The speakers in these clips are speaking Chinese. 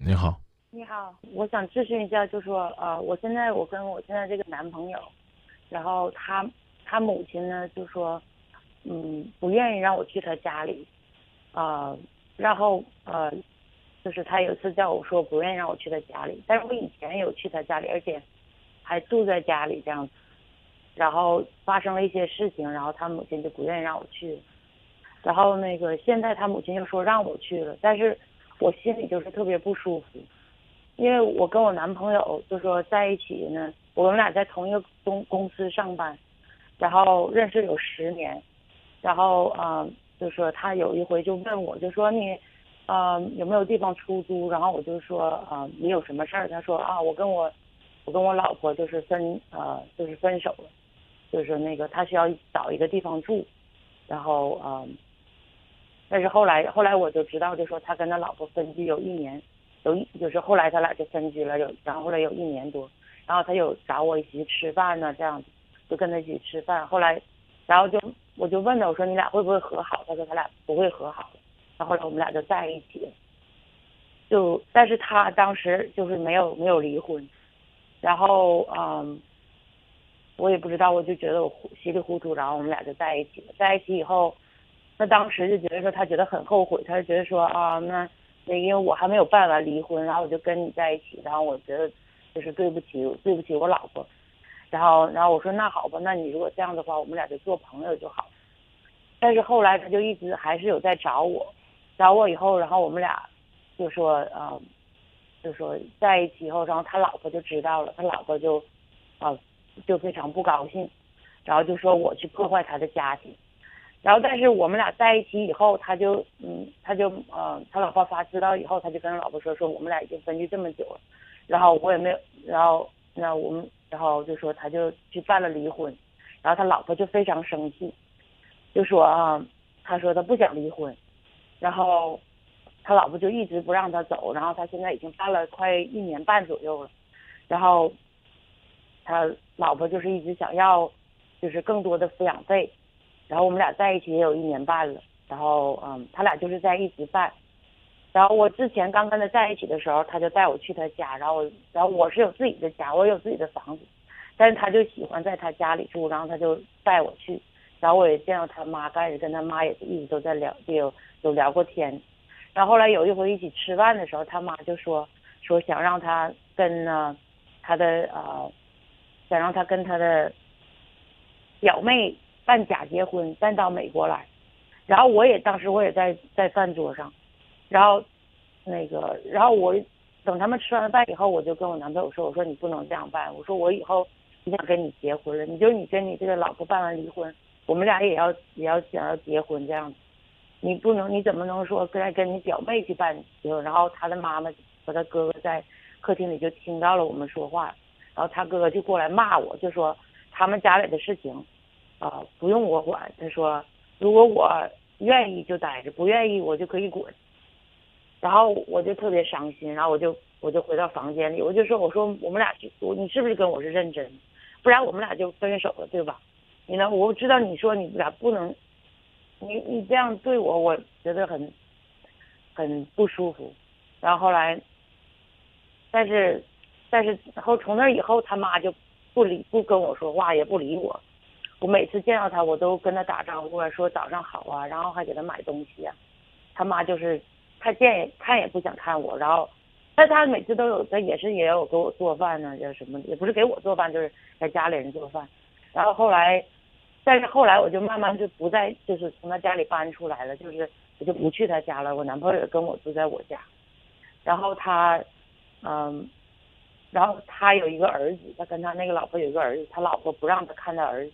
你好，你好，我想咨询一下，就说呃，我现在我跟我现在这个男朋友，然后他他母亲呢就说，嗯，不愿意让我去他家里，啊、然后呃，就是他有一次叫我说不愿意让我去他家里，但是我以前有去他家里，而且还住在家里这样子，然后发生了一些事情，然后他母亲就不愿意让我去，然后那个现在他母亲又说让我去了，但是我心里就是特别不舒服。因为我跟我男朋友就说在一起呢，我们俩在同一个公公司上班，然后认识有十年，然后嗯、呃就说他有一回就问我，就说你呃有没有地方出租，然后我就说啊、你有什么事儿？他说啊我跟我我跟我老婆就是分呃就是分手了，就是那个他需要找一个地方住，然后嗯、但是后来后来我就知道，就说他跟他老婆分居有一年。有一就是后来他俩就分居了，有然后后来有一年多，然后他有找我一起吃饭呢，这样子就跟他一起吃饭。后来，然后就我就问他，我说你俩会不会和好？他说他俩不会和好。然后后来我们俩就在一起，就但是他当时就是没有没有离婚，然后嗯，我也不知道，我就觉得我糊稀里糊涂，然后我们俩就在一起了。在一起以后，他当时就觉得说他觉得很后悔，他就觉得说啊那。那因为我还没有办完离婚，然后我就跟你在一起，然后我觉得就是对不起，对不起我老婆，然后然后我说那好吧，那你如果这样的话，我们俩就做朋友就好。但是后来他就一直还是有在找我，找我以后，然后我们俩就说啊、就说在一起以后，然后他老婆就知道了，他老婆就啊、就非常不高兴，然后就说我去破坏他的家庭。然后，但是我们俩在一起以后，他就嗯，他就呃，他老婆发知道以后，他就跟他老婆说，说我们俩已经分居这么久了，然后我也没有，然后那我们，然后就说他就去办了离婚，然后他老婆就非常生气，就说啊，他说他不想离婚，然后他老婆就一直不让他走，然后他现在已经办了快一年半左右了，然后他老婆就是一直想要就是更多的抚养费。然后我们俩在一起也有一年半了，然后嗯，他俩就是在一直办。然后我之前刚跟他在一起的时候，他就带我去他家，然后然后我是有自己的家，我有自己的房子，但是他就喜欢在他家里住，然后他就带我去，然后我也见到他妈，开始跟他妈也是一直都在聊，有有聊过天。然后后来有一回一起吃饭的时候，他妈就说说想让他跟呢他的呃，想让他跟他的表妹。办假结婚，办到美国来，然后我也当时我也在在饭桌上，然后那个，然后我等他们吃完饭以后，我就跟我男朋友说，我说你不能这样办，我说我以后不想跟你结婚了，你就你跟你这个老婆办完离婚，我们俩也要也要想要结婚这样子，你不能你怎么能说再跟你表妹去办结婚？然后他的妈妈和他哥哥在客厅里就听到了我们说话，然后他哥哥就过来骂我，就说他们家里的事情。啊、不用我管。他说，如果我愿意就待着，不愿意我就可以滚。然后我就特别伤心，然后我就我就回到房间里，我就说，我说我们俩就我你是不是跟我是认真？不然我们俩就分手了，对吧？你呢？我知道你说你俩不能，你你这样对我，我觉得很很不舒服。然后后来，但是但是后从那以后，他妈就不理不跟我说话，也不理我。我每次见到他，我都跟他打招呼，说早上好啊，然后还给他买东西啊。他妈就是他见也看也不想看我，然后，但他每次都有，他也是也有给我做饭呢，叫什么，也不是给我做饭，就是在家里人做饭。然后后来，但是后来我就慢慢就不再就是从他家里搬出来了，就是我就不去他家了。我男朋友也跟我住在我家，然后他，嗯。然后他有一个儿子，他跟他那个老婆有一个儿子，他老婆不让他看他儿子。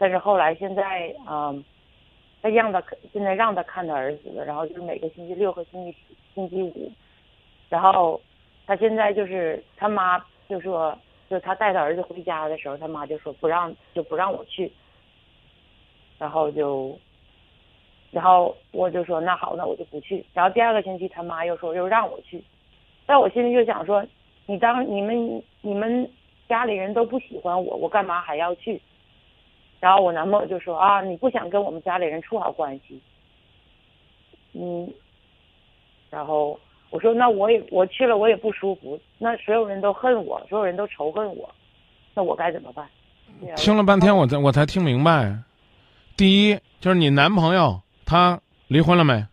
但是后来现在，嗯，他让他现在让他看他儿子了，然后就是每个星期六和星期星期五，然后他现在就是他妈就说，就他带他儿子回家的时候，他妈就说不让就不让我去，然后就，然后我就说那好，那我就不去。然后第二个星期他妈又说又让我去，但我心里就想说，你当你们你们家里人都不喜欢我，我干嘛还要去？然后我男朋友就说啊，你不想跟我们家里人处好关系，嗯，然后我说那我也我去了我也不舒服，那所有人都恨我，所有人都仇恨我，那我该怎么办？听了半天，我才我才听明白。第一就是你男朋友他离婚了没？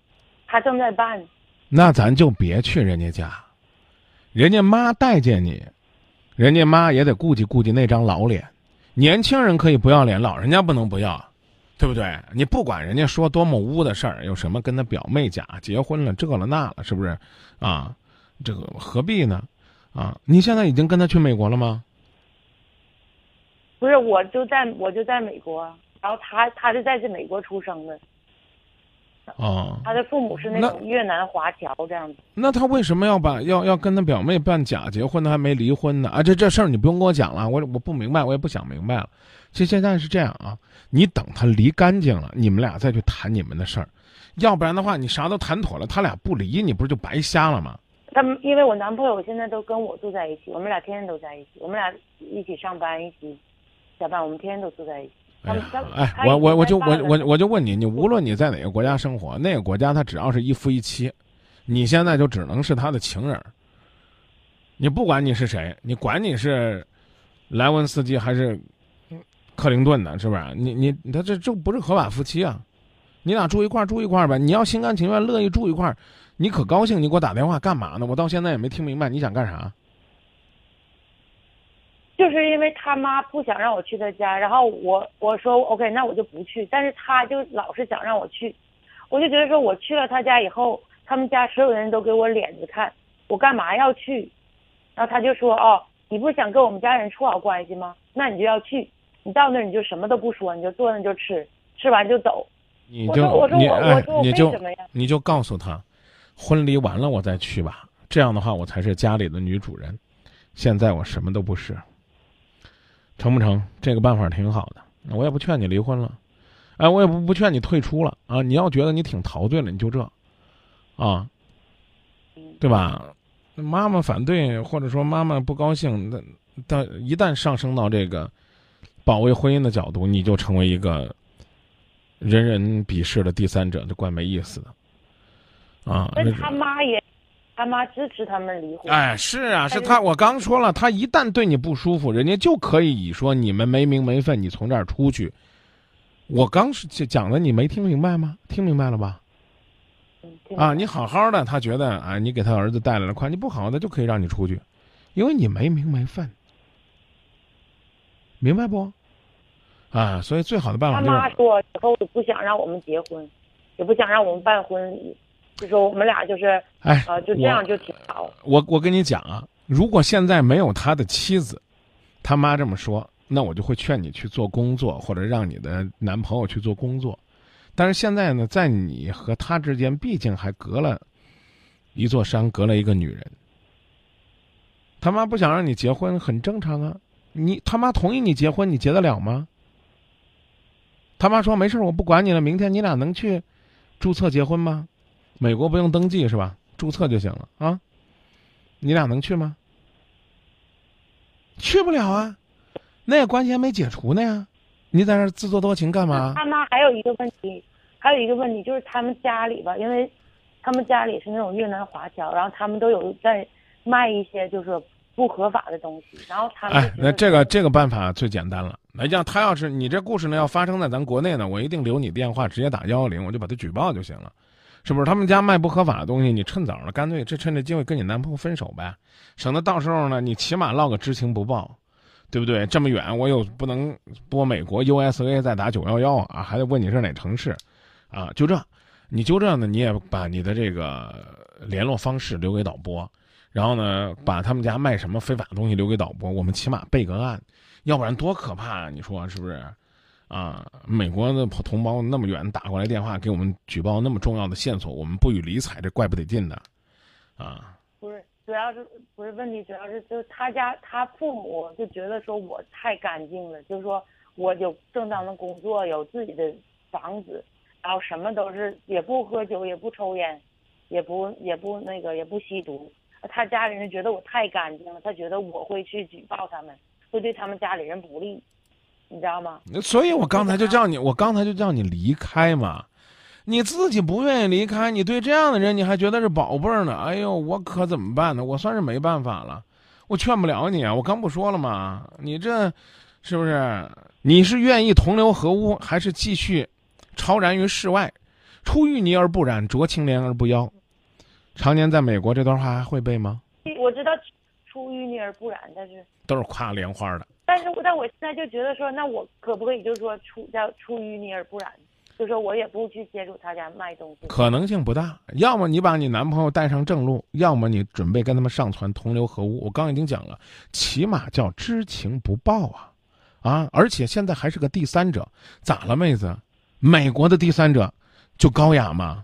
他正在办。那咱就别去人家家，人家妈待见你，人家妈也得顾及顾及那张老脸。年轻人可以不要脸，老人家不能不要，对不对？你不管人家说多么污的事儿，有什么跟他表妹假结婚了这了那了，是不是？啊，这个何必呢？啊，你现在已经跟他去美国了吗？不是，我就在我就在美国，然后他他是在这美国出生的。哦，他的父母是那种越南华侨这样子。那他为什么要把要要跟他表妹办假结婚？他还没离婚呢啊！这这事儿你不用跟我讲了，我我不明白，我也不想明白了。其实现在是这样啊，你等他离干净了，你们俩再去谈你们的事儿，要不然的话，你啥都谈妥了，他俩不离，你不是就白瞎了吗？他们因为我男朋友现在都跟我住在一起，我们俩天天都在一起，我们俩一起上班，一起下班，我们天天都住在一起。哎，我我我就我我我就问你，你无论你在哪个国家生活，那个国家他只要是一夫一妻，你现在就只能是他的情人。你不管你是谁，你管你是莱文斯基还是克林顿的，是不是？你你他这这不是合法夫妻啊？你俩住一块儿住一块儿呗，你要心甘情愿乐意住一块儿你可高兴，你给我打电话干嘛呢？我到现在也没听明白你想干啥。就是因为他妈不想让我去他家，然后我我说 OK，那我就不去。但是他就老是想让我去，我就觉得说我去了他家以后，他们家所有人都给我脸子看，我干嘛要去？然后他就说哦，你不是想跟我们家人处好关系吗？那你就要去，你到那儿你就什么都不说，你就坐那就吃，吃完就走。你就你就你就告诉他，婚礼完了我再去吧。这样的话，我才是家里的女主人。现在我什么都不是。成不成？这个办法挺好的，我也不劝你离婚了，哎，我也不不劝你退出了啊！你要觉得你挺陶醉了，你就这，啊，对吧？妈妈反对，或者说妈妈不高兴，那但一旦上升到这个保卫婚姻的角度，你就成为一个人人鄙视的第三者，就怪没意思的啊！那他妈也。他妈支持他们离婚。哎，是啊，是他。我刚说了，他一旦对你不舒服，人家就可以以说你们没名没分，你从这儿出去。我刚是讲的，你没听明白吗？听明白了吧？啊，你好好的，他觉得啊，你给他儿子带来了快，你不好的就可以让你出去，因为你没名没分，明白不？啊，所以最好的办法。他妈说以后不想让我们结婚，也不想让我们办婚礼。就说我们俩就是，哎，啊，就这样就挺好。我我跟你讲啊，如果现在没有他的妻子，他妈这么说，那我就会劝你去做工作，或者让你的男朋友去做工作。但是现在呢，在你和他之间，毕竟还隔了一座山，隔了一个女人。他妈不想让你结婚，很正常啊。你他妈同意你结婚，你结得了吗？他妈说没事，我不管你了。明天你俩能去注册结婚吗？美国不用登记是吧？注册就行了啊！你俩能去吗？去不了啊，那个关系还没解除呢呀！你在那自作多情干嘛？他妈还有一个问题，还有一个问题就是他们家里吧，因为他们家里是那种越南华侨，然后他们都有在卖一些就是不合法的东西，然后他们哎，那这个这个办法最简单了。那像，他要是你这故事呢要发生在咱国内呢，我一定留你电话，直接打幺幺零，我就把他举报就行了。是不是他们家卖不合法的东西？你趁早了，干脆这趁这机会跟你男朋友分手呗，省得到时候呢，你起码落个知情不报，对不对？这么远我又不能拨美国 USA 再打九幺幺啊，还得问你是哪城市，啊，就这，你就这呢，你也把你的这个联络方式留给导播，然后呢，把他们家卖什么非法的东西留给导播，我们起码备个案，要不然多可怕啊！你说是不是？啊，美国的同胞那么远打过来电话给我们举报那么重要的线索，我们不予理睬，这怪不得劲的，啊。不是，主要是不是问题，主要是就是他家他父母就觉得说我太干净了，就是说我有正当的工作，有自己的房子，然后什么都是也不喝酒，也不抽烟，也不也不那个也不吸毒，他家里人觉得我太干净了，他觉得我会去举报他们，会对他们家里人不利。你知道吗？所以我刚才就叫你，我刚才就叫你离开嘛。你自己不愿意离开，你对这样的人你还觉得是宝贝儿呢？哎呦，我可怎么办呢？我算是没办法了，我劝不了你啊！我刚不说了吗？你这，是不是？你是愿意同流合污，还是继续超然于世外？出淤泥而不染，濯清涟而不妖。常年在美国，这段话还会背吗？我知道出淤泥而不染，但是都是夸莲花的。但是，但我现在就觉得说，那我可不可以就是说出叫出淤泥而不染？就说我也不去接触他家卖东西，可能性不大。要么你把你男朋友带上正路，要么你准备跟他们上船同流合污。我刚已经讲了，起码叫知情不报啊，啊！而且现在还是个第三者，咋了，妹子？美国的第三者就高雅吗？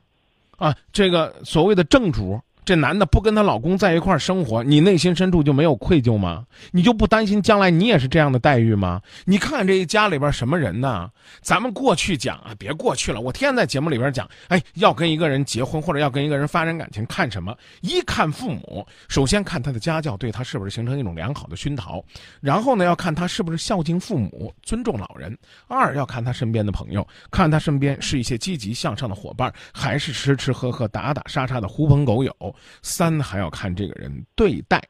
啊，这个所谓的正主。这男的不跟她老公在一块生活，你内心深处就没有愧疚吗？你就不担心将来你也是这样的待遇吗？你看看这一家里边什么人呢？咱们过去讲啊，别过去了。我天天在节目里边讲，哎，要跟一个人结婚或者要跟一个人发展感情，看什么？一看父母，首先看他的家教对他是不是形成一种良好的熏陶，然后呢，要看他是不是孝敬父母、尊重老人。二要看他身边的朋友，看他身边是一些积极向上的伙伴，还是吃吃喝喝、打打杀杀的狐朋狗友。三还要看这个人对待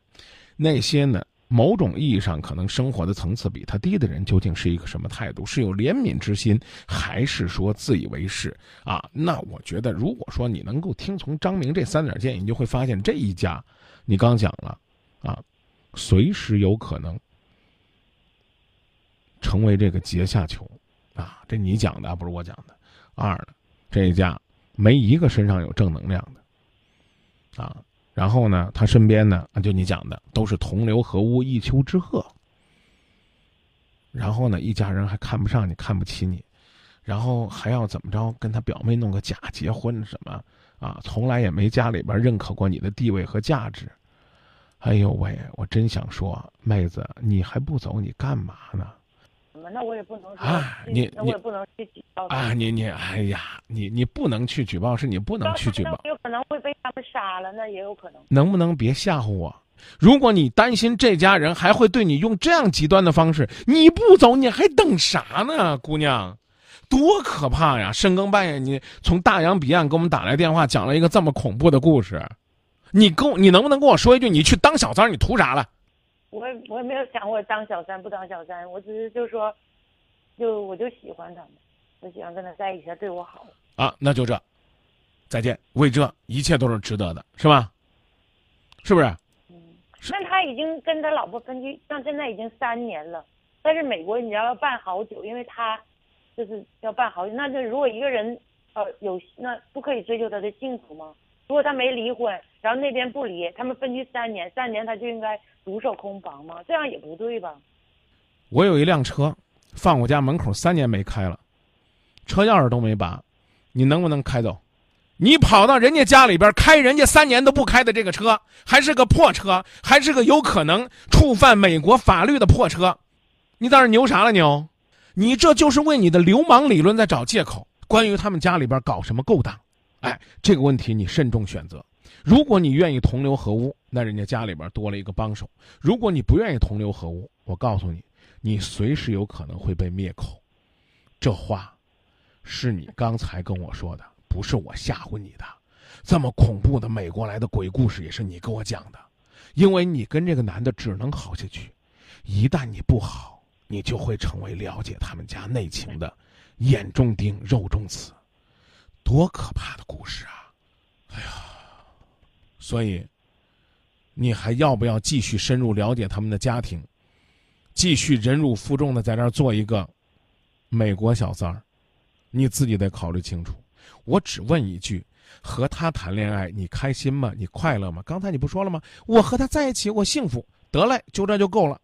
那些呢，某种意义上可能生活的层次比他低的人，究竟是一个什么态度？是有怜悯之心，还是说自以为是啊？那我觉得，如果说你能够听从张明这三点建议，你就会发现这一家，你刚讲了啊，随时有可能成为这个阶下囚啊。这你讲的，不是我讲的。二呢，这一家没一个身上有正能量的。啊，然后呢，他身边呢，就你讲的，都是同流合污、一丘之貉。然后呢，一家人还看不上你，看不起你，然后还要怎么着，跟他表妹弄个假结婚什么啊？从来也没家里边认可过你的地位和价值。哎呦喂，我真想说，妹子，你还不走，你干嘛呢？那我也不能啊，你那我也不能去举报啊！你你哎呀，你你不能去举报，是你不能去举报，有可能会被他们杀了，那也有可能。能不能别吓唬我？如果你担心这家人还会对你用这样极端的方式，你不走，你还等啥呢，姑娘？多可怕呀！深更半夜，你从大洋彼岸给我们打来电话，讲了一个这么恐怖的故事，你跟我，你能不能跟我说一句，你去当小三，你图啥了？我我也没有想过当小三不当小三，我只是就说，就我就喜欢他们，我喜欢跟他在一起，他对我好啊，那就这，再见，为这一切都是值得的，是吧？是不是？嗯，那他已经跟他老婆分居，到现在已经三年了，但是美国你要要办好久，因为他就是要办好久，那就如果一个人呃有那不可以追求他的幸福吗？如果他没离婚，然后那边不离，他们分居三年，三年他就应该独守空房吗？这样也不对吧？我有一辆车，放我家门口三年没开了，车钥匙都没拔，你能不能开走？你跑到人家家里边开人家三年都不开的这个车，还是个破车，还是个有可能触犯美国法律的破车，你在这牛啥了牛？你这就是为你的流氓理论在找借口。关于他们家里边搞什么勾当？哎，这个问题你慎重选择。如果你愿意同流合污，那人家家里边多了一个帮手；如果你不愿意同流合污，我告诉你，你随时有可能会被灭口。这话是你刚才跟我说的，不是我吓唬你的。这么恐怖的美国来的鬼故事也是你跟我讲的，因为你跟这个男的只能好下去，一旦你不好，你就会成为了解他们家内情的眼中钉、肉中刺。多可怕的故事啊！哎呀，所以，你还要不要继续深入了解他们的家庭，继续忍辱负重的在这儿做一个美国小三儿？你自己得考虑清楚。我只问一句：和他谈恋爱，你开心吗？你快乐吗？刚才你不说了吗？我和他在一起，我幸福。得嘞，就这就够了。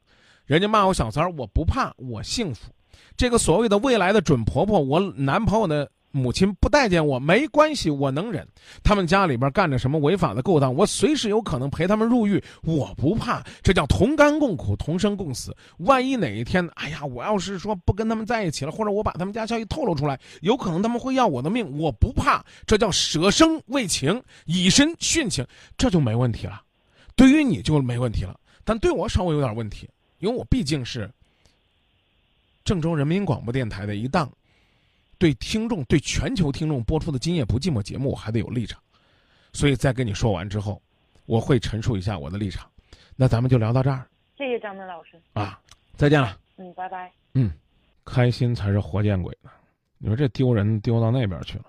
人家骂我小三儿，我不怕，我幸福。这个所谓的未来的准婆婆，我男朋友的。母亲不待见我没关系，我能忍。他们家里边干着什么违法的勾当，我随时有可能陪他们入狱，我不怕。这叫同甘共苦，同生共死。万一哪一天，哎呀，我要是说不跟他们在一起了，或者我把他们家消息透露出来，有可能他们会要我的命，我不怕。这叫舍生为情，以身殉情，这就没问题了。对于你就没问题了，但对我稍微有点问题，因为我毕竟是郑州人民广播电台的一档。对听众、对全球听众播出的《今夜不寂寞》节目，我还得有立场。所以在跟你说完之后，我会陈述一下我的立场。那咱们就聊到这儿谢谢张明老师。啊，再见了。嗯，拜拜。嗯开心才是活见鬼呢。你说这丢人丢到那边去了。